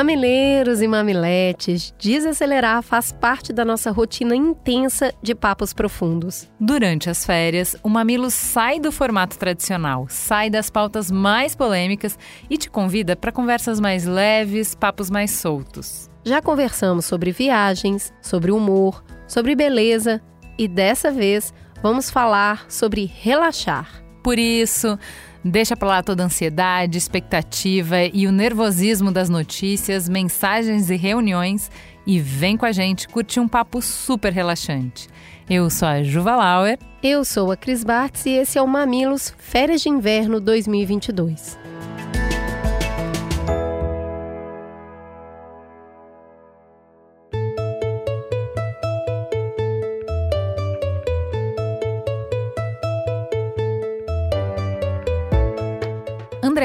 Mamileiros e mamiletes, desacelerar faz parte da nossa rotina intensa de papos profundos. Durante as férias, o Mamilo sai do formato tradicional, sai das pautas mais polêmicas e te convida para conversas mais leves, papos mais soltos. Já conversamos sobre viagens, sobre humor, sobre beleza e dessa vez vamos falar sobre relaxar. Por isso, Deixa pra lá toda a ansiedade, expectativa e o nervosismo das notícias, mensagens e reuniões e vem com a gente curtir um papo super relaxante. Eu sou a Juva Lauer. Eu sou a Cris Bartz e esse é o Mamilos Férias de Inverno 2022.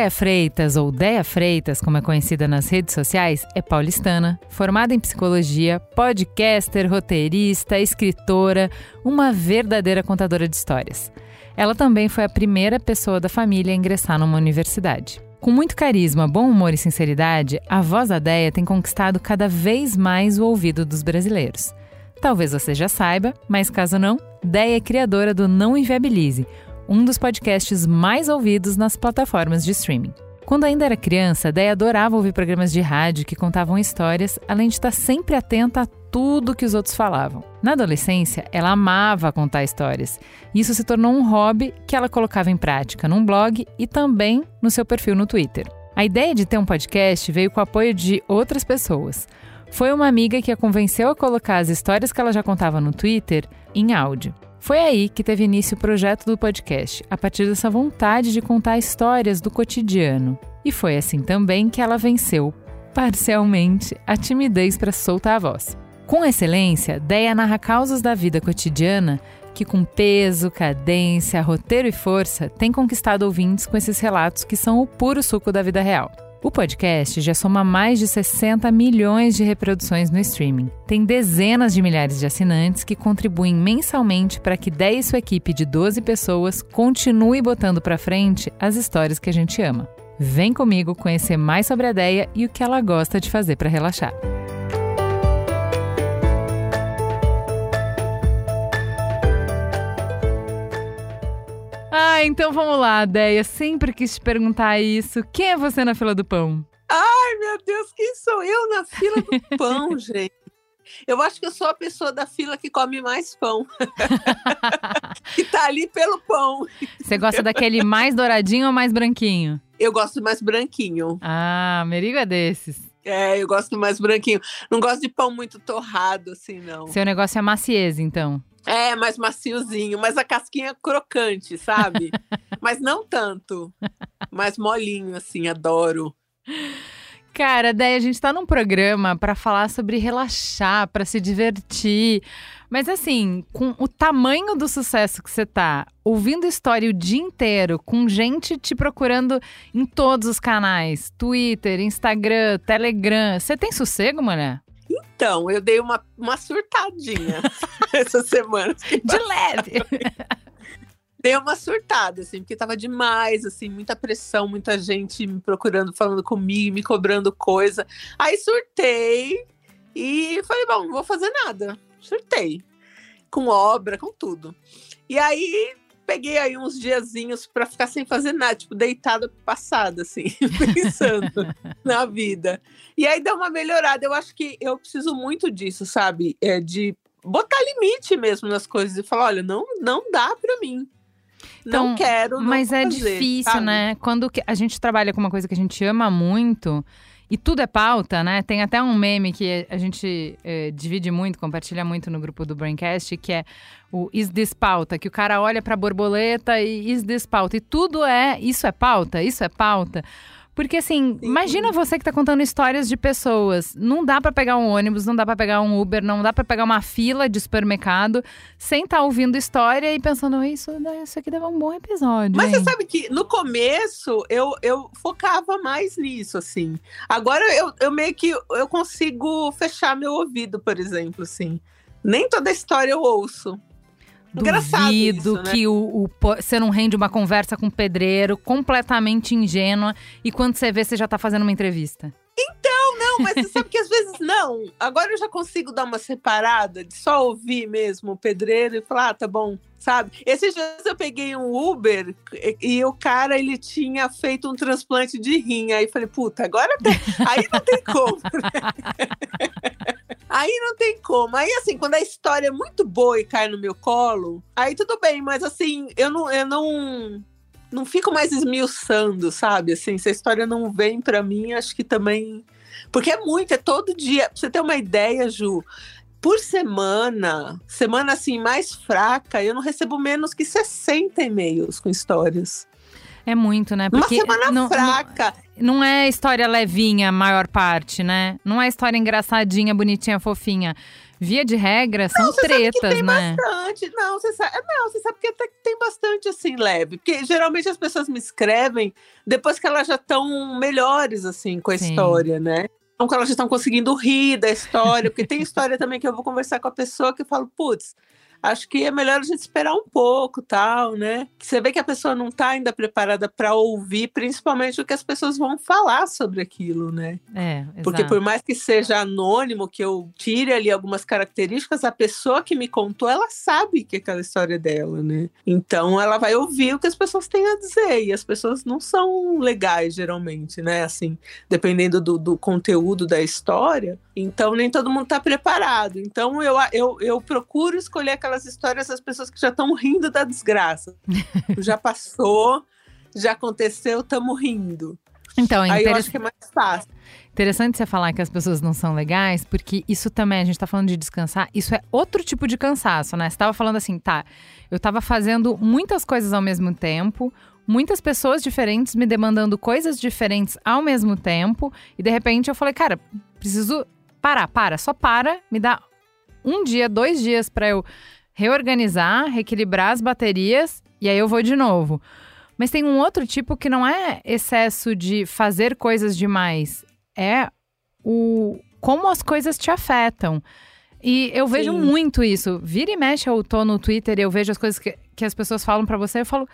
Andréa Freitas, ou Deia Freitas, como é conhecida nas redes sociais, é paulistana, formada em psicologia, podcaster, roteirista, escritora, uma verdadeira contadora de histórias. Ela também foi a primeira pessoa da família a ingressar numa universidade. Com muito carisma, bom humor e sinceridade, a voz da Deia tem conquistado cada vez mais o ouvido dos brasileiros. Talvez você já saiba, mas caso não, Deia é criadora do Não Inviabilize, um dos podcasts mais ouvidos nas plataformas de streaming. Quando ainda era criança, Déia adorava ouvir programas de rádio que contavam histórias, além de estar sempre atenta a tudo que os outros falavam. Na adolescência, ela amava contar histórias. Isso se tornou um hobby que ela colocava em prática num blog e também no seu perfil no Twitter. A ideia de ter um podcast veio com o apoio de outras pessoas. Foi uma amiga que a convenceu a colocar as histórias que ela já contava no Twitter em áudio. Foi aí que teve início o projeto do podcast, a partir dessa vontade de contar histórias do cotidiano. E foi assim também que ela venceu, parcialmente, a timidez para soltar a voz. Com excelência, Deia narra causas da vida cotidiana que, com peso, cadência, roteiro e força, tem conquistado ouvintes com esses relatos que são o puro suco da vida real. O podcast já soma mais de 60 milhões de reproduções no streaming. Tem dezenas de milhares de assinantes que contribuem mensalmente para que 10 e sua equipe de 12 pessoas continue botando para frente as histórias que a gente ama. Vem comigo conhecer mais sobre a ideia e o que ela gosta de fazer para relaxar. Ah, então vamos lá, Deia. Sempre quis te perguntar isso. Quem é você na fila do pão? Ai, meu Deus, quem sou eu na fila do pão, gente? Eu acho que eu sou a pessoa da fila que come mais pão. que tá ali pelo pão. Você gosta daquele mais douradinho ou mais branquinho? Eu gosto mais branquinho. Ah, Merigo é desses. É, eu gosto mais branquinho. Não gosto de pão muito torrado, assim, não. Seu negócio é maciez, então. É, mais maciozinho, mas a casquinha crocante, sabe? mas não tanto. Mais molinho, assim, adoro. Cara, daí a gente tá num programa para falar sobre relaxar, para se divertir. Mas assim, com o tamanho do sucesso que você tá, ouvindo história o dia inteiro, com gente te procurando em todos os canais, Twitter, Instagram, Telegram, você tem sossego, mulher? Então, eu dei uma, uma surtadinha essa semana. De leve! dei uma surtada, assim, porque tava demais, assim, muita pressão, muita gente me procurando, falando comigo, me cobrando coisa. Aí surtei e falei, bom, não vou fazer nada. Surtei. Com obra, com tudo. E aí peguei aí uns diazinhos para ficar sem fazer nada, tipo, deitada passada, assim, pensando na vida. E aí deu uma melhorada. Eu acho que eu preciso muito disso, sabe? É de botar limite mesmo nas coisas e falar, olha, não, não dá para mim. Então, não quero. Não mas é fazer, difícil, sabe? né? Quando a gente trabalha com uma coisa que a gente ama muito, e tudo é pauta, né? Tem até um meme que a gente eh, divide muito, compartilha muito no grupo do Braincast, que é o Is This Pauta? Que o cara olha pra borboleta e Is This Pauta? E tudo é, isso é pauta? Isso é pauta? Porque assim, imagina você que tá contando histórias de pessoas. Não dá pra pegar um ônibus, não dá pra pegar um Uber, não dá pra pegar uma fila de supermercado sem estar ouvindo história e pensando, isso, isso aqui deve um bom episódio. Mas hein?" você sabe que no começo eu, eu focava mais nisso, assim. Agora eu, eu meio que eu consigo fechar meu ouvido, por exemplo, assim. Nem toda história eu ouço. Engraçado Duvido isso, né? que o, o você não rende uma conversa com um pedreiro completamente ingênua e quando você vê, você já tá fazendo uma entrevista. Não, mas você sabe que às vezes não. Agora eu já consigo dar uma separada de só ouvir mesmo o pedreiro e falar, ah, tá bom, sabe? Esses dias eu peguei um Uber e, e o cara, ele tinha feito um transplante de rim. Aí falei, puta, agora tem. Aí não tem como. né? Aí não tem como. Aí, assim, quando a história é muito boa e cai no meu colo, aí tudo bem, mas assim, eu não. Eu não não fico mais esmiuçando, sabe? Assim, se a história não vem pra mim, acho que também. Porque é muito, é todo dia. Pra você ter uma ideia, Ju, por semana, semana assim mais fraca, eu não recebo menos que 60 e-mails com histórias. É muito, né? Uma Porque semana não, fraca. não, não é história levinha a maior parte, né? Não é história engraçadinha, bonitinha, fofinha. Via de regra, são você sabe que tretas, tem né? bastante. Não, você sabe, não, você sabe que até que tem bastante assim leve, porque geralmente as pessoas me escrevem depois que elas já estão melhores assim com a Sim. história, né? Então, que elas já estão conseguindo rir da história, porque tem história também que eu vou conversar com a pessoa que eu falo, putz, acho que é melhor a gente esperar um pouco, tal, né? Você vê que a pessoa não está ainda preparada para ouvir, principalmente o que as pessoas vão falar sobre aquilo, né? É, Porque exato. por mais que seja anônimo, que eu tire ali algumas características, a pessoa que me contou, ela sabe que aquela história é dela, né? Então ela vai ouvir o que as pessoas têm a dizer. E as pessoas não são legais, geralmente, né? Assim, dependendo do, do conteúdo da história. Então nem todo mundo tá preparado. Então eu, eu, eu procuro escolher aquelas histórias das pessoas que já estão rindo da desgraça. já passou, já aconteceu, estamos rindo. Então, é Aí eu acho que é mais fácil. Interessante você falar que as pessoas não são legais, porque isso também, a gente tá falando de descansar, isso é outro tipo de cansaço, né? Você tava falando assim, tá, eu tava fazendo muitas coisas ao mesmo tempo, muitas pessoas diferentes me demandando coisas diferentes ao mesmo tempo, e de repente eu falei, cara, preciso parar, para, só para, me dá um dia, dois dias pra eu reorganizar, reequilibrar as baterias, e aí eu vou de novo. Mas tem um outro tipo que não é excesso de fazer coisas demais, é o como as coisas te afetam. E eu vejo Sim. muito isso. Vira e mexe, eu tô no Twitter e eu vejo as coisas que, que as pessoas falam pra você, eu falo,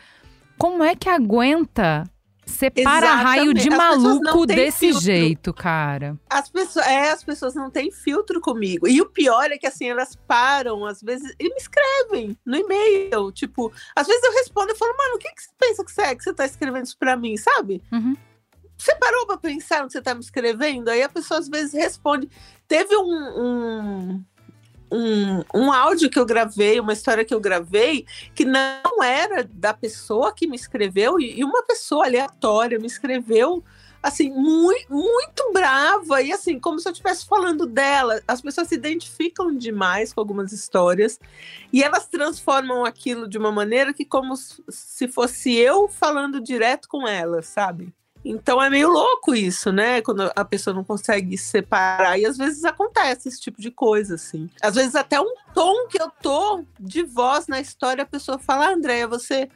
como é que aguenta ser para-raio de maluco desse filtro. jeito, cara? As pessoas, é, as pessoas não têm filtro comigo. E o pior é que assim, elas param, às vezes, e me escrevem no e-mail. Tipo, às vezes eu respondo e falo, mano, o que, que você pensa que você é que você tá escrevendo isso pra mim, sabe? Uhum. Você parou pra pensar no que você tá me escrevendo? Aí a pessoa às vezes responde. Teve um, um, um, um áudio que eu gravei, uma história que eu gravei, que não era da pessoa que me escreveu, e uma pessoa aleatória me escreveu assim, muito, muito brava, e assim, como se eu estivesse falando dela. As pessoas se identificam demais com algumas histórias, e elas transformam aquilo de uma maneira que como se fosse eu falando direto com elas, sabe? Então é meio louco isso, né? Quando a pessoa não consegue separar. E às vezes acontece esse tipo de coisa, assim. Às vezes até um tom que eu tô de voz na história, a pessoa fala, ah, Andréia, você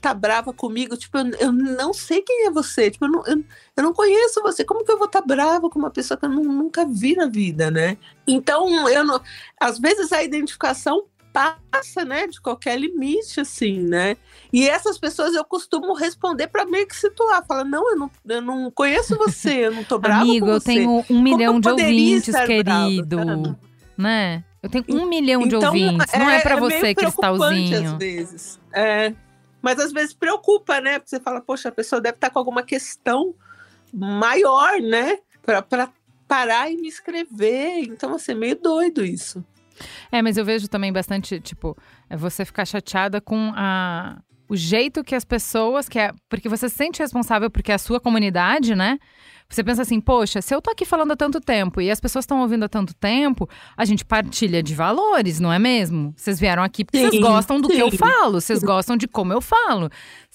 tá brava comigo? Tipo, eu, eu não sei quem é você. Tipo, eu não, eu, eu não conheço você. Como que eu vou estar tá brava com uma pessoa que eu nu- nunca vi na vida, né? Então, eu não... Às vezes a identificação passa, né, de qualquer limite, assim, né? E essas pessoas eu costumo responder para meio que situar, falar, não, eu não, eu não conheço você, eu não tô brava Amigo, com eu você. tenho um milhão eu de ouvintes, querido. sabe? né? Eu tenho um milhão de Então, ouvintes. Não é pra meio você, preocupante Cristalzinho. Às vezes. É, mas às vezes preocupa, né? Porque você fala, poxa, a pessoa deve estar com alguma questão maior, né? Pra parar e me escrever. Então, assim, é meio doido isso. É, mas eu vejo também bastante, tipo, você ficar chateada com a, o jeito que as pessoas, que é, porque você se sente responsável porque é a sua comunidade, né? Você pensa assim, poxa, se eu tô aqui falando há tanto tempo e as pessoas estão ouvindo há tanto tempo, a gente partilha de valores, não é mesmo? Vocês vieram aqui porque vocês Sim, gostam do que eu sim. falo, vocês gostam de como eu falo,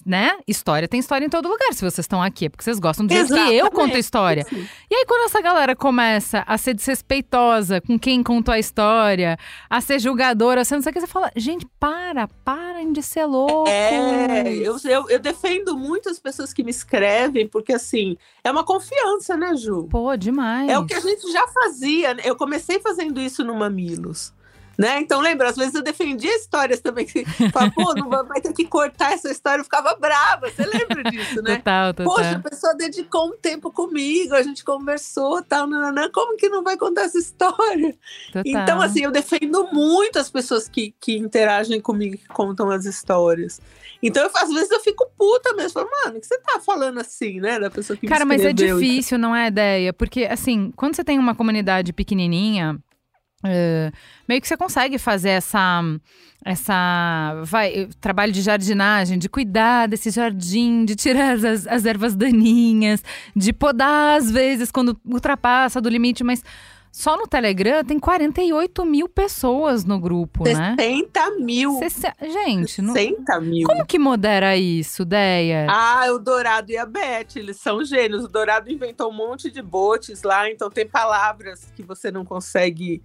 né? História tem história em todo lugar. Se vocês estão aqui é porque vocês gostam do jeito que eu conto a história. Sim. E aí, quando essa galera começa a ser desrespeitosa com quem contou a história, a ser julgadora, ser não sei o que, você fala, gente, para, parem de ser louco. É, eu, eu, eu defendo muito as pessoas que me escrevem, porque assim, é uma confiança, né, Ju? Pô, demais. É o que a gente já fazia. né? Eu comecei fazendo isso no Mamilos. Né? Então, lembra, às vezes eu defendia histórias também que fala, pô, não vai, vai ter que cortar essa história, eu ficava brava. Você lembra disso, né? Total, total. Poxa, a pessoa dedicou um tempo comigo, a gente conversou, tal, nananã, como que não vai contar essa história? total. Então, assim, eu defendo muito as pessoas que, que interagem comigo, que contam as histórias. Então, eu, às vezes eu fico puta mesmo. Falo, mano, o que você tá falando assim, né? Da pessoa que me Cara, mas é difícil, não é ideia? Porque, assim, quando você tem uma comunidade pequenininha, é, meio que você consegue fazer essa, essa, vai, trabalho de jardinagem, de cuidar desse jardim, de tirar as, as ervas daninhas, de podar às vezes quando ultrapassa do limite, mas só no Telegram tem 48 mil pessoas no grupo, né? 60 mil. Sesse- Gente, não- 60 mil. como que modera isso, Deia? Ah, o Dourado e a Beth, eles são gênios. O Dourado inventou um monte de bots lá, então tem palavras que você não consegue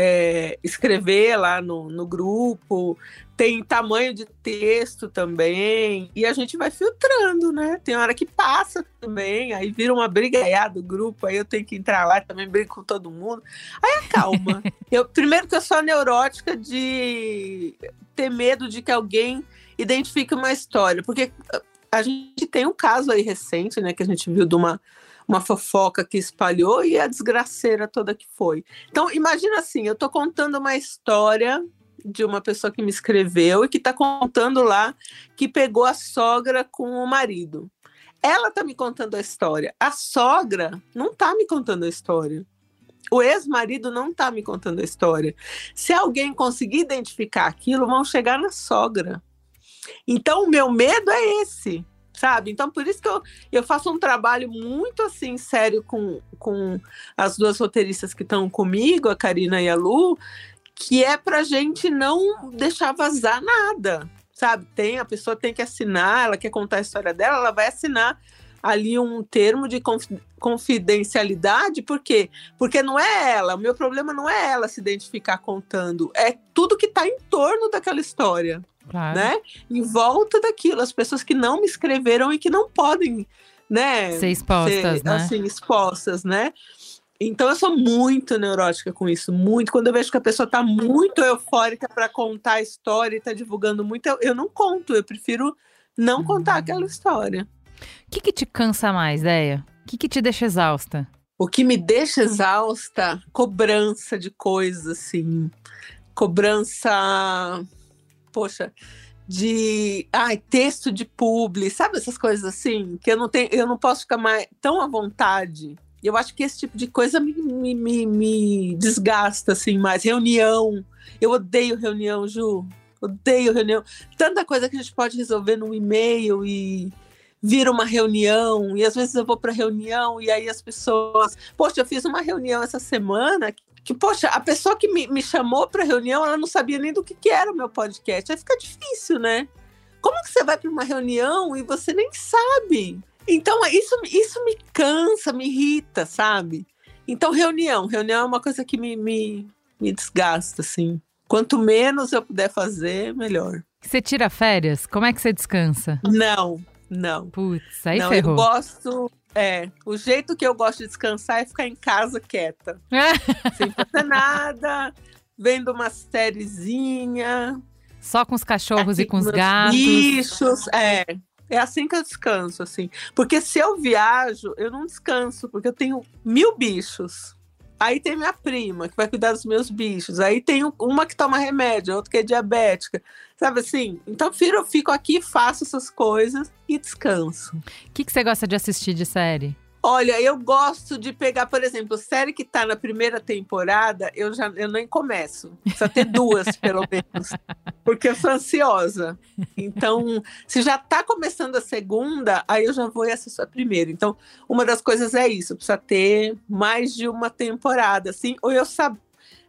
é, escrever lá no, no grupo. Tem tamanho de texto também. E a gente vai filtrando, né? Tem hora que passa também, aí vira uma brigaiada do grupo, aí eu tenho que entrar lá também brigo com todo mundo. Aí acalma. eu, primeiro que eu sou neurótica de ter medo de que alguém identifique uma história, porque a gente tem um caso aí recente, né, que a gente viu de uma, uma fofoca que espalhou e a desgraceira toda que foi. Então, imagina assim, eu tô contando uma história de uma pessoa que me escreveu e que tá contando lá que pegou a sogra com o marido. Ela tá me contando a história. A sogra não tá me contando a história. O ex-marido não tá me contando a história. Se alguém conseguir identificar aquilo, vão chegar na sogra. Então, o meu medo é esse, sabe? Então, por isso que eu, eu faço um trabalho muito assim, sério, com, com as duas roteiristas que estão comigo, a Karina e a Lu, que é pra gente não deixar vazar nada, sabe? Tem, a pessoa tem que assinar, ela quer contar a história dela, ela vai assinar ali um termo de confi- confidencialidade, por quê? Porque não é ela, o meu problema não é ela se identificar contando, é tudo que está em torno daquela história Claro. né? Em volta daquilo, as pessoas que não me escreveram e que não podem, né? Ser expostas, ser, né? Assim, expostas, né? Então eu sou muito neurótica com isso, muito. Quando eu vejo que a pessoa tá muito eufórica para contar a história e tá divulgando muito, eu, eu não conto, eu prefiro não contar Hum. aquela história. O que, que te cansa mais, Deia? O que, que te deixa exausta? O que me deixa exausta, cobrança de coisas, assim. Cobrança, poxa, de ai, texto de publi, sabe essas coisas assim? Que eu não tenho, eu não posso ficar mais tão à vontade. Eu acho que esse tipo de coisa me, me, me, me desgasta, assim, mais. Reunião. Eu odeio reunião, Ju. Odeio reunião. Tanta coisa que a gente pode resolver num e-mail e vira uma reunião, e às vezes eu vou para reunião e aí as pessoas. Poxa, eu fiz uma reunião essa semana que, poxa, a pessoa que me, me chamou para reunião, ela não sabia nem do que, que era o meu podcast. Aí fica difícil, né? Como que você vai para uma reunião e você nem sabe? Então, isso, isso me cansa, me irrita, sabe? Então, reunião. Reunião é uma coisa que me, me, me desgasta, assim. Quanto menos eu puder fazer, melhor. Você tira férias? Como é que você descansa? Não, não. Putz, aí não, ferrou. eu gosto. É, o jeito que eu gosto de descansar é ficar em casa quieta, sem fazer nada, vendo uma sériezinha. Só com os cachorros e com os gatos. Bichos, é. É assim que eu descanso, assim. Porque se eu viajo, eu não descanso, porque eu tenho mil bichos. Aí tem minha prima, que vai cuidar dos meus bichos. Aí tem um- uma que toma remédio, outra que é diabética. Sabe assim? Então, eu fico aqui, faço essas coisas e descanso. O que, que você gosta de assistir de série? Olha, eu gosto de pegar, por exemplo, série que tá na primeira temporada, eu já eu nem começo. Precisa ter duas, pelo menos. Porque eu sou ansiosa. Então, se já tá começando a segunda, aí eu já vou e assisto a primeira. Então, uma das coisas é isso, precisa ter mais de uma temporada, assim, ou eu saber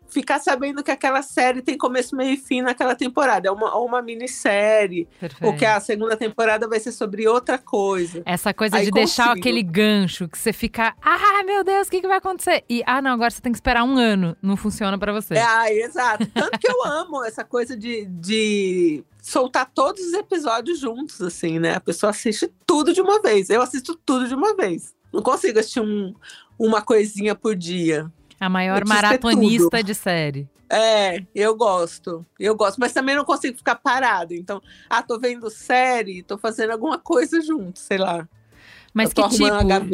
ficar sabendo que aquela série tem começo, meio e fim naquela temporada. É uma, uma minissérie. Perfeito. Ou que a segunda temporada vai ser sobre outra coisa. Essa coisa Aí de deixar consigo. aquele gancho que você fica, ah, meu Deus, o que, que vai acontecer? E, ah, não, agora você tem que esperar um ano. Não funciona pra você. É, ah, exato. Tanto que eu amo essa coisa de, de soltar todos os episódios juntos, assim, né? A pessoa assiste tudo de uma vez. Eu assisto tudo de uma vez. Não consigo assistir um, uma coisinha por dia. A maior maratonista de série. É, eu gosto. Eu gosto, mas também não consigo ficar parado. Então, ah, tô vendo série, tô fazendo alguma coisa junto, sei lá. Mas que tipo,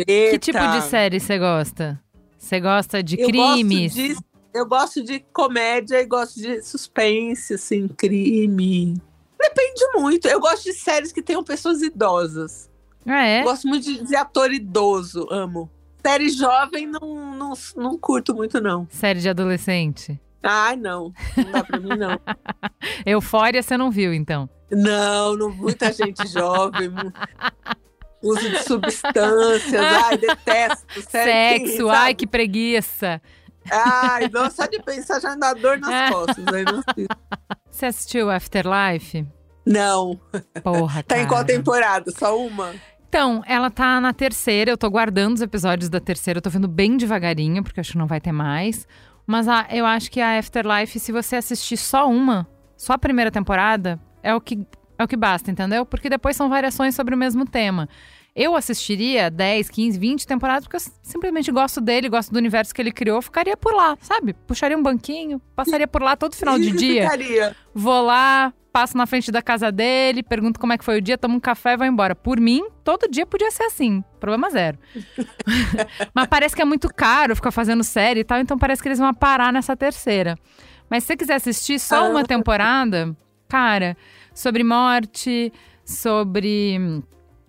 que tipo de série você gosta? Você gosta de Eu crimes? Gosto de, eu gosto de comédia e gosto de suspense, assim, crime. Depende muito. Eu gosto de séries que tenham pessoas idosas. Ah, é? Gosto muito de, de ator idoso, amo. Série jovem não, não, não curto muito, não. Série de adolescente. Ai, não. Não dá pra mim, não. Eufória você não viu, então. Não, não muita gente jovem. Uso de substâncias. Ai, detesto. Série que, Sexo, ai, que preguiça. Ai, não, só de pensar já dá dor nas costas. Aí não. Você assistiu Afterlife? não. Porra, Tá em qual cara. temporada? Só uma? Então, ela tá na terceira, eu tô guardando os episódios da terceira, eu tô vendo bem devagarinho, porque acho que não vai ter mais. Mas a- eu acho que a Afterlife, se você assistir só uma, só a primeira temporada, é o que, é o que basta, entendeu? Porque depois são variações sobre o mesmo tema. Eu assistiria 10, 15, 20 temporadas, porque eu simplesmente gosto dele, gosto do universo que ele criou, ficaria por lá, sabe? Puxaria um banquinho, passaria por lá todo final de dia. Ficaria. Vou lá, passo na frente da casa dele, pergunto como é que foi o dia, tomo um café e vou embora. Por mim, todo dia podia ser assim. Problema zero. Mas parece que é muito caro ficar fazendo série e tal, então parece que eles vão parar nessa terceira. Mas se você quiser assistir só Ah. uma temporada, cara, sobre morte, sobre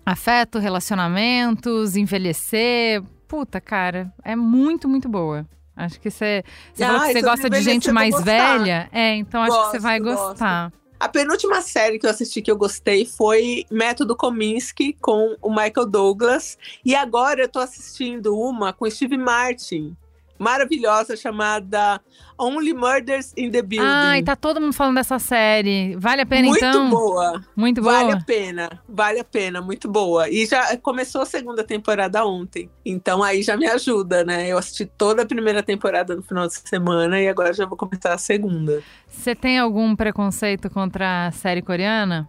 afeto, relacionamentos, envelhecer. Puta, cara, é muito, muito boa. Acho que você. Você falou Ai, que você gosta de gente mais gostar. velha. É, então acho que você Gosto, vai gosto. gostar. A penúltima série que eu assisti que eu gostei foi Método Kominsky com o Michael Douglas. E agora eu tô assistindo uma com Steve Martin. Maravilhosa, chamada Only Murders in the Building. Ai, tá todo mundo falando dessa série. Vale a pena muito então? boa. Muito boa. Vale a pena, vale a pena, muito boa. E já começou a segunda temporada ontem, então aí já me ajuda, né? Eu assisti toda a primeira temporada no final de semana e agora já vou começar a segunda. Você tem algum preconceito contra a série coreana?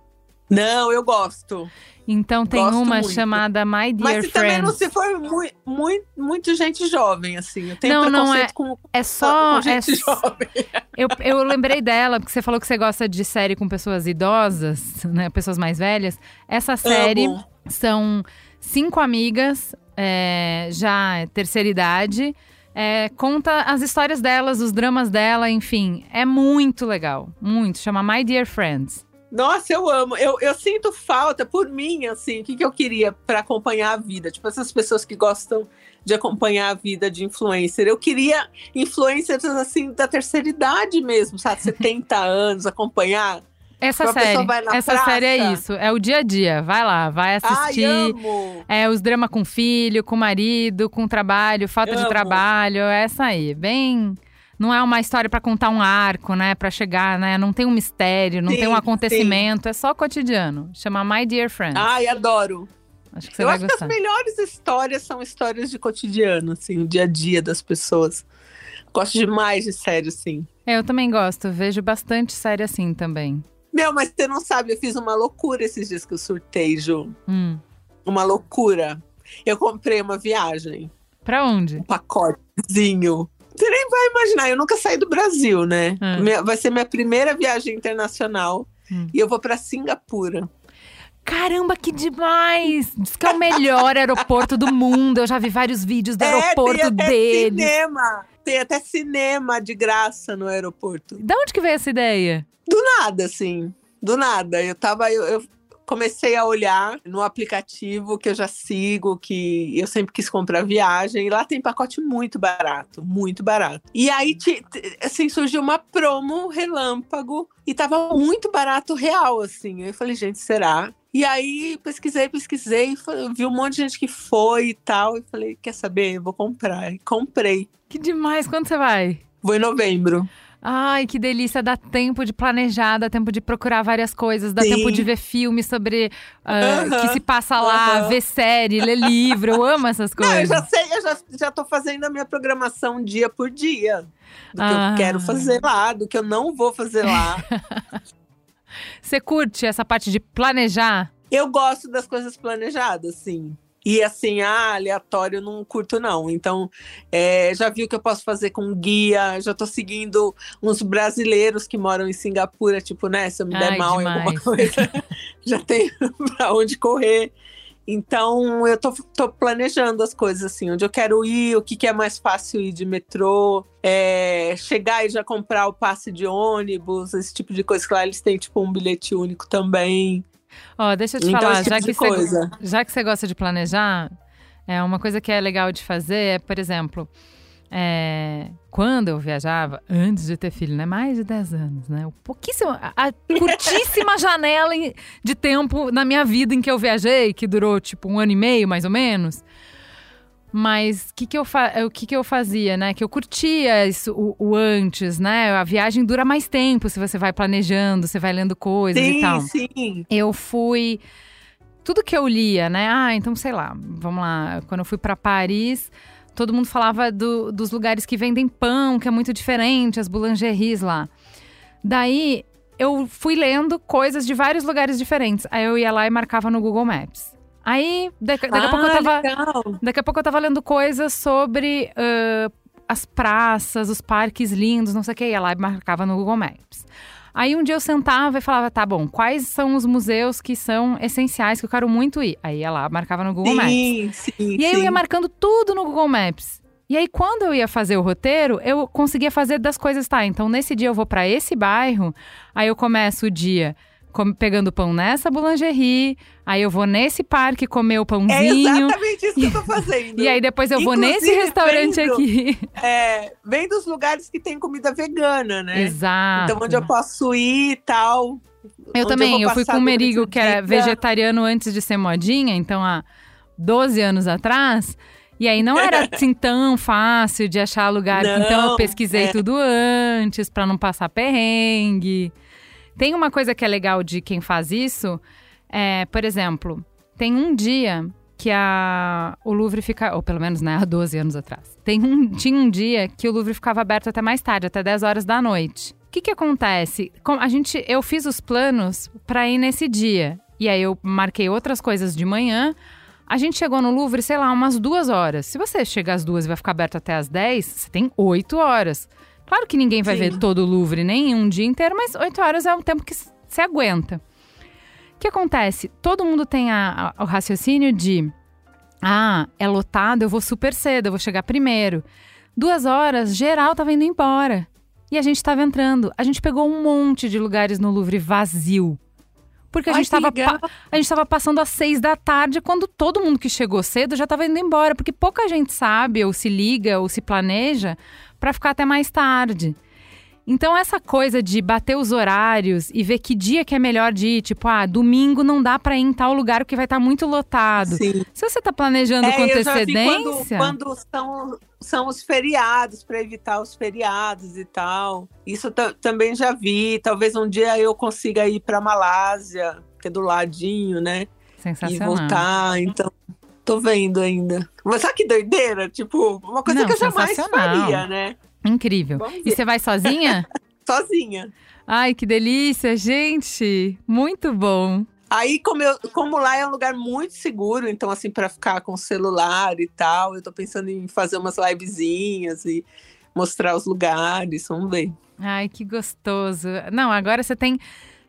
Não, eu gosto. Então tem Gosto uma muito. chamada My Dear Mas se também não se for muito, muito, muito gente jovem, assim. Eu tenho Não, não é- com, É só. com é gente s- jovem. eu, eu lembrei dela, porque você falou que você gosta de série com pessoas idosas, né? Pessoas mais velhas. Essa série Amo. são cinco amigas, é, já terceira idade. é, conta as histórias delas, os dramas dela, enfim. É muito legal. Muito. Chama My Dear Friends. Nossa, eu amo. Eu, eu sinto falta, por mim, assim, o que, que eu queria para acompanhar a vida? Tipo, essas pessoas que gostam de acompanhar a vida de influencer. Eu queria influencers, assim, da terceira idade mesmo, sabe? 70 anos, acompanhar. Essa série, essa série é isso. É o dia a dia. Vai lá, vai assistir. Ai, amo! É os dramas com filho, com marido, com trabalho, falta de Amo. trabalho, é essa aí. Bem. Não é uma história pra contar um arco, né? Pra chegar, né? Não tem um mistério, não Sim, tem um acontecimento, é só cotidiano. Chama My Dear Friends. Ai, adoro. acho que você eu vai acho gostar. que as melhores histórias são histórias de cotidiano, assim, o dia a dia das pessoas. Gosto demais de série, assim. É, eu também gosto, vejo bastante série assim também. Meu, mas você não sabe, eu fiz uma loucura esses dias que eu surtei, Ju. Hum. Uma loucura. Eu comprei uma viagem, Pra onde? um pacotezinho. Você nem vai imaginar, eu nunca saí do Brasil, né? Minha- vai ser minha primeira viagem internacional. Hum. E eu vou pra Singapura. Caramba, que demais! Diz que é o melhor aeroporto do mundo. Eu já vi vários vídeos do É, aeroporto tem até deles. cinema. Tem até cinema de graça no aeroporto. Da onde que veio essa ideia? Do nada, assim. Do nada. Eu tava. Eu, eu- comecei a olhar no aplicativo que eu já sigo, que eu sempre quis comprar viagem, e lá tem pacote muito barato, muito barato. E aí, assim, surgiu uma promo relâmpago e tava muito barato real, assim. Eu falei, gente, será? E aí pesquisei, pesquisei, vi um monte de gente que foi e tal. E falei, quer saber? Eu vou comprar. E comprei. Que demais! Quando você vai? Vou em novembro. Ai, que delícia! Dá tempo de planejar, dá tempo de procurar várias coisas, dá Sim. tempo de ver filme sobre uh, uh -huh. que se passa lá, uh -huh. ver série, ler livro. Eu amo essas coisas. Não, eu já sei, eu já, já tô fazendo a minha programação dia por dia. Do que eu ah. quero fazer lá, do que eu não vou fazer lá. Você curte essa parte de planejar? Eu gosto das coisas planejadas, sim. E assim, ah, aleatório não curto, não. Então, é, já vi o que eu posso fazer com guia, já tô seguindo uns brasileiros que moram em Singapura, tipo, né? Se eu me der Ai, mal demais. em alguma coisa, já tenho pra onde correr. Então, eu tô, tô, planejando as coisas assim, onde eu quero ir, o que, que é mais fácil ir de metrô, é, chegar e já comprar o passe de ônibus, esse tipo de coisa. Que lá eles têm, tipo, um bilhete único também. Ó, deixa eu te então, falar, tipo já, que você, já que você gosta de planejar, é uma coisa que é legal de fazer é, por exemplo, é, quando eu viajava, antes de ter filho, né? Mais de 10 anos, né? Pouquíssimo, a curtíssima janela de tempo na minha vida em que eu viajei, que durou tipo um ano e meio, mais ou menos. Mas o que, que, eu o que, que eu fazia, né? Que eu curtia isso, o, o, antes, né? A viagem dura mais tempo se você vai planejando, você vai lendo coisas sim, e tal. Sim. Eu fui. Tudo que eu lia, né? Ah, então sei lá, vamos lá. Quando eu fui para Paris, todo mundo falava do, dos lugares que vendem pão, que é muito diferente, as boulangeries lá. Daí eu fui lendo coisas de vários lugares diferentes. Aí eu ia lá e marcava no Google Maps. Aí, daqui, daqui ah, a pouco eu tava. Legal. Daqui a pouco eu tava lendo coisas sobre uh, as praças, os parques lindos, não sei o que. Ia lá e marcava no Google Maps. Aí um dia eu sentava e falava, tá bom, quais são os museus que são essenciais, que eu quero muito ir? Aí ia lá, marcava no Google sim, Maps. Sim, e aí sim. eu ia marcando tudo no Google Maps. E aí, quando eu ia fazer o roteiro, eu conseguia fazer das coisas, tá? Então, nesse dia eu vou para esse bairro, aí eu começo o dia pegando pão nessa boulangerie, aí eu vou nesse parque comer o pãozinho. É exatamente isso que eu tô fazendo. e aí depois eu Inclusive, vou nesse restaurante vendo, aqui. É, vem dos lugares que tem comida vegana, né? Exato. Então onde eu posso ir e tal. Eu também, eu, eu fui com o Merigo, que era vegetariano antes de ser modinha, então há 12 anos atrás. E aí não era assim tão fácil de achar lugar. Não, então eu pesquisei é. tudo antes para não passar perrengue. Tem uma coisa que é legal de quem faz isso, é, por exemplo, tem um dia que a, o Louvre fica, ou pelo menos né, há 12 anos atrás, tem um, tinha um dia que o Louvre ficava aberto até mais tarde, até 10 horas da noite. O que, que acontece? A gente, eu fiz os planos para ir nesse dia. E aí eu marquei outras coisas de manhã. A gente chegou no Louvre, sei lá, umas duas horas. Se você chegar às duas e vai ficar aberto até às 10, você tem oito horas. Claro que ninguém vai Sim. ver todo o Louvre nem um dia inteiro, mas oito horas é um tempo que se aguenta. O que acontece? Todo mundo tem a, a, o raciocínio de: ah, é lotado, eu vou super cedo, eu vou chegar primeiro. Duas horas, geral tava indo embora. E a gente estava entrando. A gente pegou um monte de lugares no Louvre vazio. Porque a Ai, gente estava a gente estava passando às seis da tarde quando todo mundo que chegou cedo já estava indo embora, porque pouca gente sabe ou se liga ou se planeja para ficar até mais tarde. Então, essa coisa de bater os horários e ver que dia que é melhor de ir, tipo, ah, domingo não dá para ir em tal lugar porque vai estar tá muito lotado. Sim. Se você está planejando é, com antecedência. quando, quando são, são os feriados, para evitar os feriados e tal. Isso também já vi. Talvez um dia eu consiga ir para Malásia, que é do ladinho, né? Sensacional. E voltar. Então, Tô vendo ainda. Mas sabe que doideira? Tipo, uma coisa Não, que eu jamais faria, né? Incrível. E você vai sozinha? sozinha. Ai, que delícia, gente. Muito bom. Aí, como, eu, como lá é um lugar muito seguro, então, assim, para ficar com o celular e tal, eu tô pensando em fazer umas livezinhas e mostrar os lugares, vamos ver. Ai, que gostoso. Não, agora você tem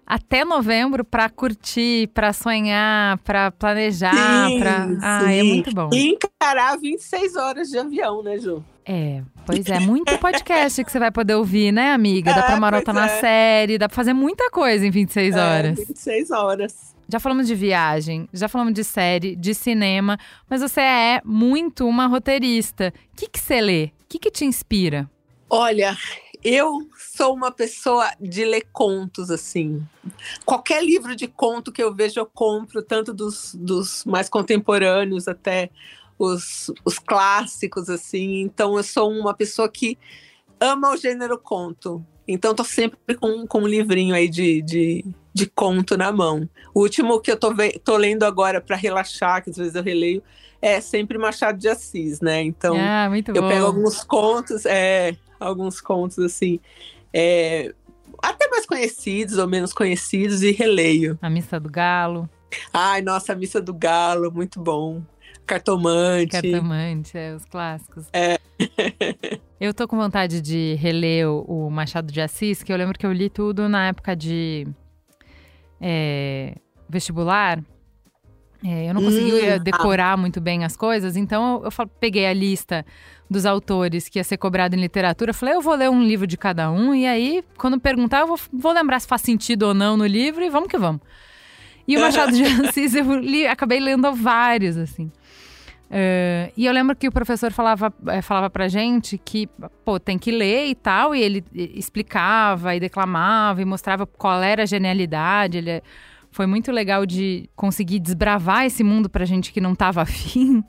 até novembro para curtir, para sonhar, para planejar, para Ah, é muito bom. E encarar 26 horas de avião, né, Ju? É, pois é, muito podcast que você vai poder ouvir, né, amiga? Dá é, pra maratonar é. série, dá pra fazer muita coisa em 26 é, horas. É, 26 horas. já falamos de viagem, já falamos de série, de cinema, mas você é muito uma roteirista. O que, que você lê? O que, que te inspira? Olha, eu sou uma pessoa de ler contos, assim. Qualquer livro de conto que eu vejo, eu compro, tanto dos, dos mais contemporâneos até os, os clássicos, assim. Então, eu sou uma pessoa que ama o gênero conto. Então, tô sempre com, com um livrinho aí de, de, de conto na mão. O último que eu tô, tô lendo agora para relaxar, que às vezes eu releio, é sempre Machado de Assis, né? Então, ah, eu bom. pego alguns contos, é, alguns contos assim, é, até mais conhecidos ou menos conhecidos e releio. A Missa do Galo. Ai, nossa, a Missa do Galo, muito bom. Cartomante. Cartomante, é, os clássicos. É. eu tô com vontade de reler o, Machado de Assis, que eu lembro que eu li tudo na época de é, vestibular. É, eu não conseguia hum, decorar ah. muito bem as coisas, então eu, eu, peguei a lista dos autores que ia ser cobrado em literatura. Falei, eu vou ler um livro de cada um, e aí, quando perguntar, eu vou, vou lembrar se faz sentido ou não no livro, e vamos que vamos. E o Machado de Assis, eu li, acabei lendo vários, assim. Uh, e eu lembro que o professor falava, eh, falava pra gente que, pô, tem que ler e tal, e ele explicava e declamava e mostrava qual era a genialidade. Ele é, foi muito legal de conseguir desbravar esse mundo pra gente que não tava afim.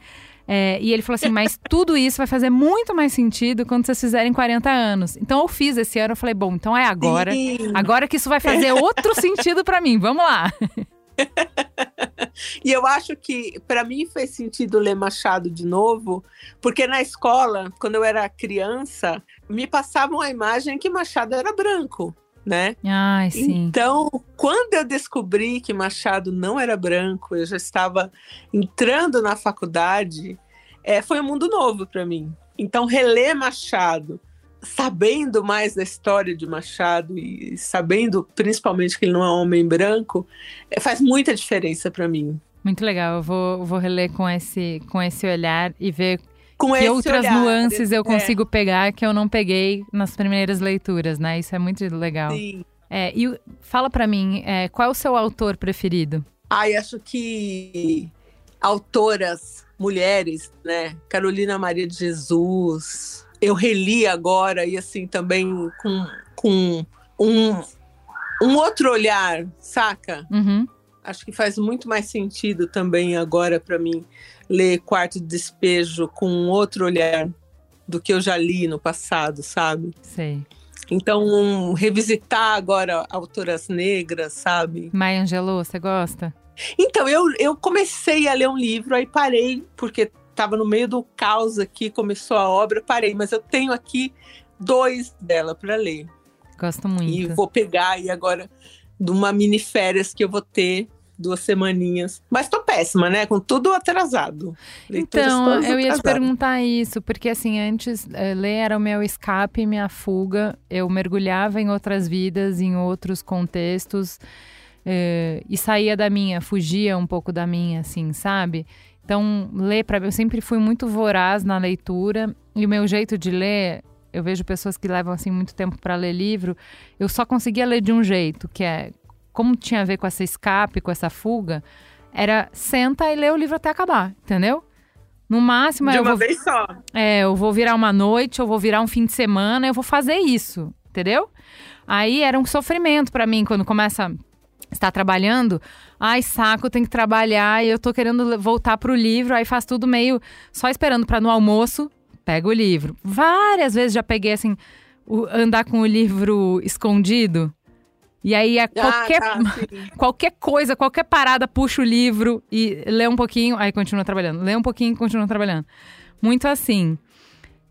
É, e ele falou assim: mas tudo isso vai fazer muito mais sentido quando vocês fizerem 40 anos. Então eu fiz esse ano, eu falei: bom, então é agora. Sim. Agora que isso vai fazer outro sentido para mim. Vamos lá. e eu acho que para mim fez sentido ler Machado de novo, porque na escola, quando eu era criança, me passavam a imagem que Machado era branco. Né? Ai, sim. Então, quando eu descobri que Machado não era branco, eu já estava entrando na faculdade, é, foi um mundo novo para mim. Então, reler Machado, sabendo mais da história de Machado e sabendo principalmente que ele não é um homem branco, é, faz muita diferença para mim. Muito legal, eu vou, vou reler com esse, com esse olhar e ver com que outras olhar, nuances eu é. consigo é. pegar que eu não peguei nas primeiras leituras, né? Isso é muito legal. Sim. É, e fala para mim, é, qual é o seu autor preferido? Ai, acho que autoras mulheres, né? Carolina Maria de Jesus, eu reli agora e assim também com, com um, um outro olhar, saca? Uhum. Acho que faz muito mais sentido também agora para mim ler Quarto de Despejo com outro olhar do que eu já li no passado, sabe? Sei. Então, um, revisitar agora autoras negras, sabe? Maya Angelou, você gosta? Então, eu, eu comecei a ler um livro, aí parei, porque estava no meio do caos aqui, começou a obra, parei, mas eu tenho aqui dois dela para ler. Gosto muito. E vou pegar aí agora de uma mini férias que eu vou ter duas semaninhas. Mas tô péssima, né? Com tudo atrasado. Leituras então, eu ia te perguntar isso, porque assim, antes é, ler era o meu escape, minha fuga. Eu mergulhava em outras vidas, em outros contextos. É, e saía da minha, fugia um pouco da minha, assim, sabe? Então, ler para eu sempre fui muito voraz na leitura e o meu jeito de ler, eu vejo pessoas que levam assim muito tempo para ler livro, eu só conseguia ler de um jeito, que é como tinha a ver com essa escape, com essa fuga, era senta e lê o livro até acabar, entendeu? No máximo, de eu uma vou, vez só. É, eu vou virar uma noite, eu vou virar um fim de semana, eu vou fazer isso, entendeu? Aí era um sofrimento para mim quando começa está trabalhando, ai saco, tem que trabalhar e eu tô querendo voltar pro livro, aí faz tudo meio só esperando para no almoço, pega o livro. Várias vezes já peguei assim, o, andar com o livro escondido. E aí a qualquer, ah, tá, qualquer coisa, qualquer parada, puxa o livro e lê um pouquinho, aí continua trabalhando. Lê um pouquinho e continua trabalhando. Muito assim.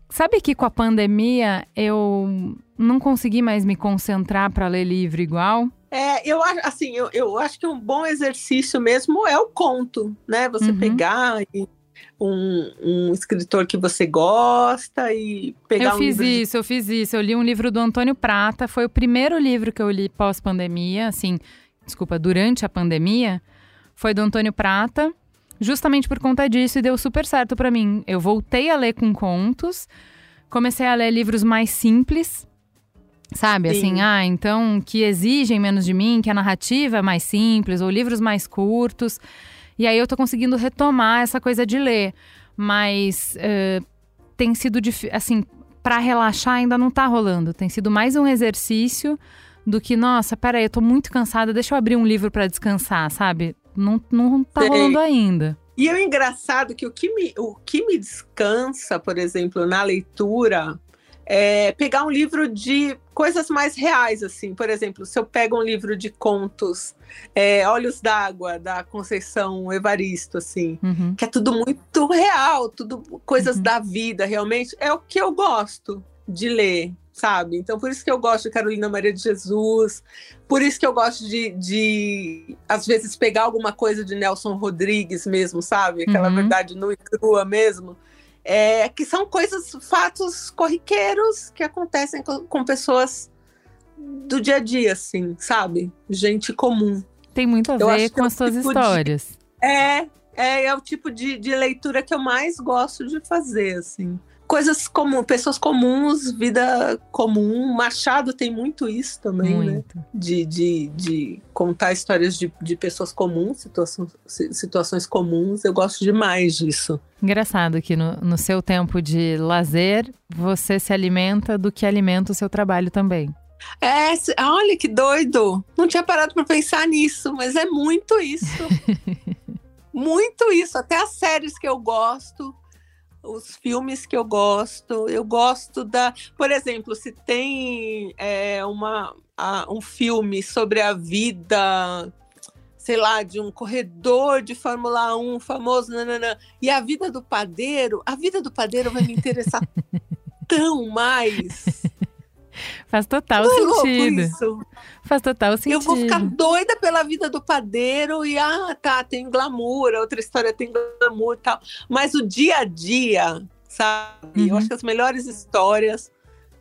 Sabe que com a pandemia eu não consegui mais me concentrar para ler livro igual? É, eu acho assim, eu, eu acho que um bom exercício mesmo é o conto, né? Você uhum. pegar um, um, escritor que você gosta e pegar eu um fiz isso, de... eu fiz isso. Eu li um livro do Antônio Prata, foi o primeiro livro que eu li pós-pandemia, assim, desculpa, durante a pandemia, foi do Antônio Prata, justamente por conta disso e deu super certo para mim. Eu voltei a ler com contos, comecei a ler livros mais simples, Sabe, Sim. assim, ah, então que exigem menos de mim, que a narrativa é mais simples, ou livros mais curtos. E aí eu tô conseguindo retomar essa coisa de ler. Mas eh, tem sido difícil, assim, para relaxar ainda não tá rolando. Tem sido mais um exercício do que, nossa, peraí, eu tô muito cansada, deixa eu abrir um livro para descansar, sabe? Não, não tá Sei. rolando ainda. E é engraçado que o que, me, o que me descansa, por exemplo, na leitura, é pegar um livro de coisas mais reais, assim. Por exemplo, se eu pego um livro de contos, é, Olhos d'Água, da Conceição Evaristo, assim, Uhum. que é tudo muito real, tudo coisas Uhum. da vida, realmente, é o que eu gosto de ler, sabe? Então, por isso que eu gosto de Carolina Maria de Jesus, por isso que eu gosto de, de às vezes, pegar alguma coisa de Nelson Rodrigues mesmo, sabe? Aquela Uhum. verdade nua e crua mesmo. É, que são coisas, fatos corriqueiros que acontecem com, com pessoas do dia a dia, assim, sabe? Gente comum. Tem muito a Eu ver que com é as suas tipo de- histórias. É, é, é o tipo de, de leitura que eu mais gosto de fazer, assim. Coisas comuns, pessoas comuns, vida comum. Machado tem muito isso também, né? Muito. De, de, de contar histórias de, de pessoas comuns, situações, si- situações comuns. Eu gosto demais disso. Engraçado que no, no seu tempo de lazer, você se alimenta do que alimenta o seu trabalho também. É, olha que doido. Não tinha parado para pensar nisso, mas é muito isso. muito isso. Até as séries que eu gosto, os filmes que eu gosto. Eu gosto da. Por exemplo, se tem é, uma, a- um filme sobre a vida. Sei lá, de um corredor de Fórmula 1 famoso, nananã, e a vida do padeiro, a vida do padeiro vai me interessar tão mais. Faz total sentido. isso? Faz total sentido. Eu vou ficar doida pela vida do padeiro e ah, tá, tem glamour, a outra história tem glamour e tal. Mas o dia a dia, sabe? Uhum. Eu acho que as melhores histórias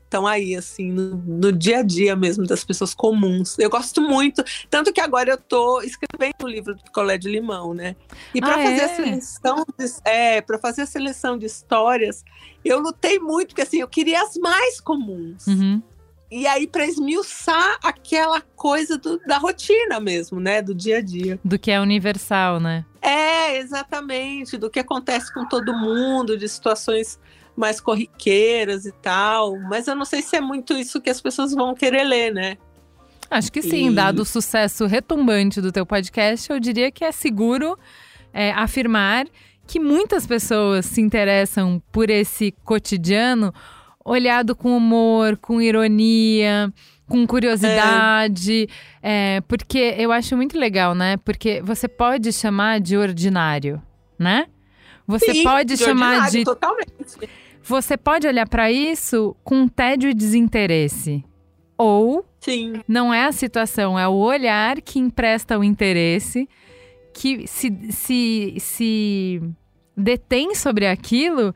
estão aí, assim, no, no dia a dia mesmo das pessoas comuns. Eu gosto muito, tanto que agora eu tô escrevendo o livro do Picolé de Limão, né? E para Ah, fazer é? a seleção, de, é, para fazer a seleção de histórias, eu lutei muito, porque assim, eu queria as mais comuns. Uhum. E aí, para esmiuçar aquela coisa do- da rotina mesmo, né? Do dia a dia. Do que é universal, né? É, exatamente. Do que acontece com todo mundo, de situações mais corriqueiras e tal. Mas eu não sei se é muito isso que as pessoas vão querer ler, né? Acho que sim, E- dado o sucesso retumbante do teu podcast, eu diria que é seguro é, afirmar que muitas pessoas se interessam por esse cotidiano olhado com humor, com ironia, com curiosidade, é, porque eu acho muito legal, né? Porque você pode chamar de ordinário, né? Você Sim, pode de chamar de Totalmente. você pode olhar para isso com tédio e desinteresse. Ou Sim. não é a situação, é o olhar que empresta o interesse, que se, se, se detém sobre aquilo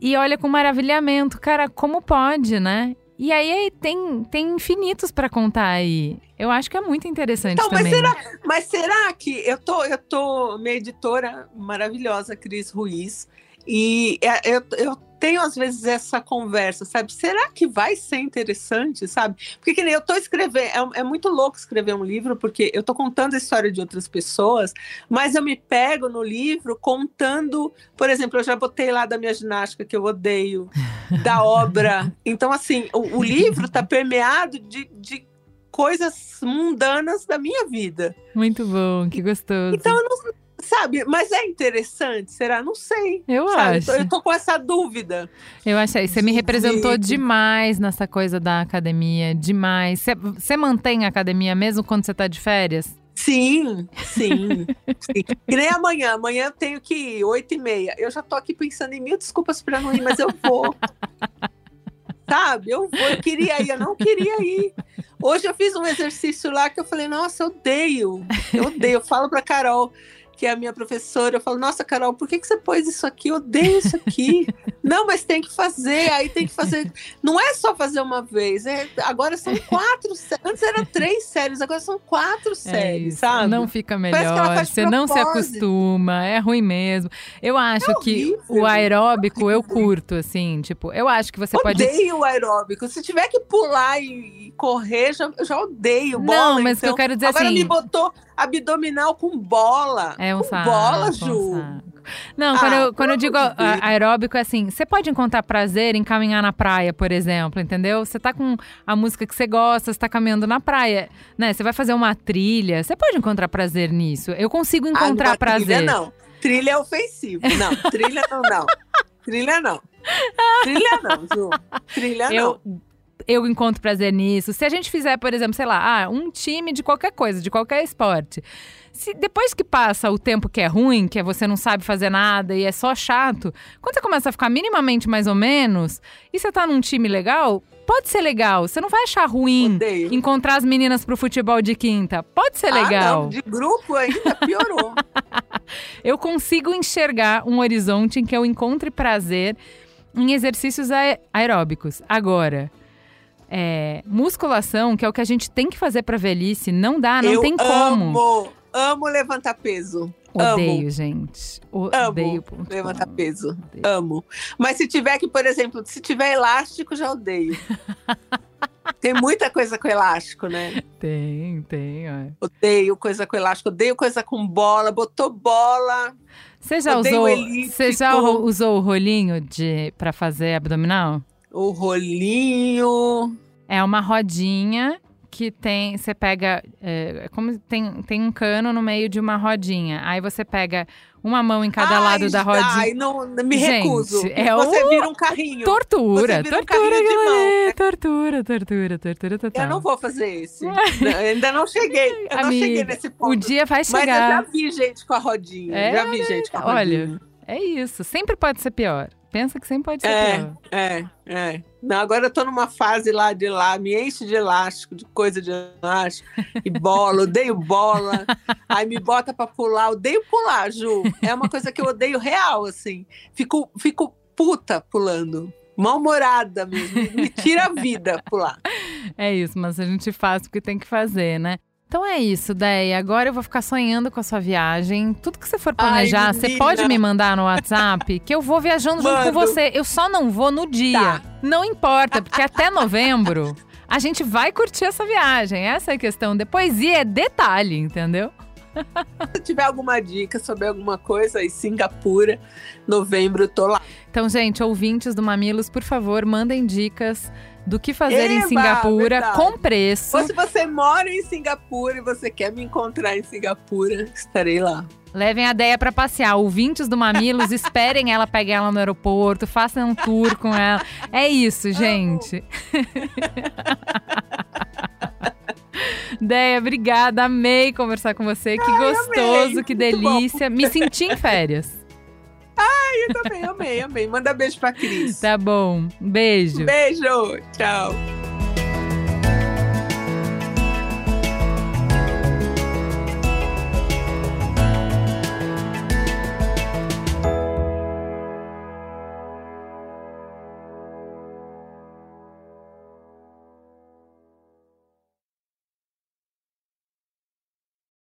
e olha com maravilhamento. Cara, como pode, né? E aí, tem, tem infinitos para contar aí. Eu acho que é muito interessante Então, mas também. será, mas será que eu tô, eu tô, minha editora maravilhosa, Cris Ruiz, e é, eu, eu tenho às vezes essa conversa, sabe? Será que vai ser interessante, sabe? Porque que nem eu tô escrevendo, é, é muito louco escrever um livro, porque eu tô contando a história de outras pessoas, mas eu me pego no livro contando, por exemplo, eu já botei lá da minha ginástica que eu odeio, da obra. Então, assim, o, o livro tá permeado de, de coisas mundanas da minha vida. Muito bom, que gostoso. Então, eu não, sabe, mas é interessante, será? Não sei. eu sabe? acho. Eu, tô, com essa dúvida. Eu achei. Você me representou demais nessa coisa da academia. Demais. Você- Você mantém a academia mesmo quando você tá de férias? Sim, sim, sim. Que nem amanhã. Amanhã eu tenho que ir, oito e meia. Eu já tô aqui pensando em mil desculpas para não ir, mas eu vou. Sabe? Eu vou. Eu queria ir, eu não queria ir. Hoje eu fiz um exercício lá que eu falei, nossa, eu odeio. Eu odeio. Eu falo pra Carol, que é a minha professora, eu falo, nossa, Carol, por que, que você pôs isso aqui? Eu odeio isso aqui. Não, mas tem que fazer, aí tem que fazer. Não é só fazer uma vez. É, agora são quatro séries. Antes eram três séries, agora são quatro É séries, isso, sabe? Não fica que melhor, você não se acostuma, é ruim mesmo. Eu acho que horrível, o aeróbico eu curto, assim, tipo, eu acho que você pode. Odeio o aeróbico. Se tiver que pular e, correr, já, eu já odeio bola. Não, mas o que então. eu quero dizer Agora assim. me botou abdominal com bola. É um com saco. bola, um Ju. saco. Não, Ah, quando eu, quando eu digo aeróbico, é assim, você pode encontrar prazer em caminhar na praia, por exemplo, entendeu? Você tá com a música que você gosta, você tá caminhando na praia, né? Você vai fazer uma trilha, você pode encontrar prazer nisso. Eu consigo Ah, encontrar numa prazer. Trilha não. Trilha é ofensivo. Não, trilha não, não. Trilha não. Trilha não, Ju. Trilha não. Eu, eu encontro prazer nisso. Se a gente fizer, por exemplo, sei lá, ah, um time de qualquer coisa, de qualquer esporte. Se depois que passa o tempo que é ruim, que é você não sabe fazer nada e é só chato, quando você começa a ficar minimamente mais ou menos, e você tá num time legal, pode ser legal. Você não vai achar ruim Odeio. encontrar as meninas pro futebol de quinta. Pode ser Ah, legal. não, de grupo ainda piorou. Eu consigo enxergar um horizonte em que eu encontre prazer em exercícios ae- aeróbicos. Agora, é, musculação, que é o que a gente tem que fazer pra velhice, não dá, não eu tem como. amo, amo levantar peso. Odeio, Amo gente. Amo Odeio. com. levantar peso. Odeio. Amo. Mas se tiver que, por exemplo, se tiver elástico, já odeio. Tem muita coisa com elástico, né? Tem, tem. ó. Odeio coisa com elástico, odeio coisa com bola. Botou bola. Você já usou? Você já usou o rolinho de para fazer abdominal? O rolinho. É uma rodinha que tem. Você pega. É, é como tem, tem um cano no meio de uma rodinha. Aí você pega uma mão em cada Ai, lado da rodinha. Ai, não, me Gente, recuso. é Você um- vira um carrinho. Tortura, vira um tortura, carrinho tortura, tortura, tortura total. Eu não vou fazer. Não, eu ainda não cheguei. Eu não Amiga, cheguei nesse ponto. O dia vai Mas eu já chegar. vi gente com a rodinha. É, já vi gente com a olha, rodinha. É isso, sempre pode ser pior. Pensa que sempre pode ser É, pior. é, é. Não, agora eu tô numa fase lá de lá, me enche de elástico, de coisa de elástico, e bola, odeio bola. Aí me bota pra pular, odeio pular, Ju. É uma coisa que eu odeio real, assim. Fico, fico puta pulando. Mal-humorada mesmo. Me tira a vida pular. É isso, mas a gente faz o que tem que fazer, né? Então é isso, Deia. Agora eu vou ficar sonhando com a sua viagem. Tudo que você for planejar, Ai, você pode me mandar no WhatsApp, que eu vou viajando junto com você. Eu só não vou no dia. Tá. Não importa, porque até novembro a gente vai curtir essa viagem. Essa é a questão. Depois ir é detalhe, entendeu? Se tiver alguma dica sobre alguma coisa aí, Singapura, novembro, tô lá. Então, gente, ouvintes do Mamilos, por favor, mandem dicas do que fazer em Eba, Singapura verdade. com preço. Ou se você mora em Singapura e você quer me encontrar em Singapura, estarei lá. Levem a Deia pra passear. Ouvintes do Mamilos, esperem ela, peguem ela no aeroporto, façam um tour com ela. É isso, gente. Deia, obrigada. Amei conversar com você. Que gostoso, amei. que delícia. Me senti em férias. Eu também amei, amei. Manda beijo pra Cris. Tá bom. Beijo. Beijo, tchau.